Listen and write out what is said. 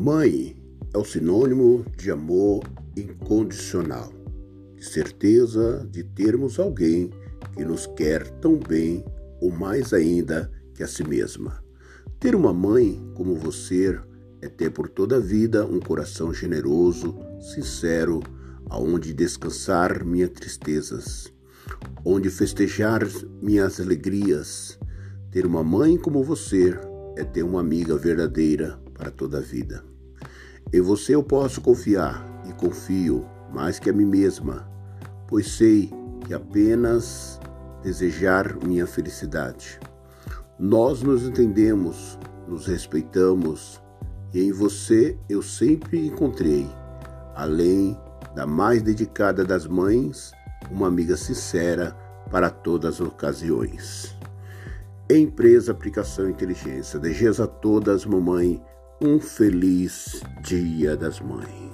Mãe é o sinônimo de amor incondicional, de certeza de termos alguém que nos quer tão bem ou mais ainda que a si mesma. Ter uma mãe como você é ter por toda a vida um coração generoso, sincero, aonde descansar minhas tristezas, onde festejar minhas alegrias. Ter uma mãe como você é ter uma amiga verdadeira para toda a vida. Em você eu posso confiar e confio mais que a mim mesma, pois sei que apenas desejar minha felicidade. Nós nos entendemos, nos respeitamos e em você eu sempre encontrei, além da mais dedicada das mães, uma amiga sincera para todas as ocasiões. Empresa Aplicação Inteligência. Desejo a todas, mamãe, um feliz Dia das Mães.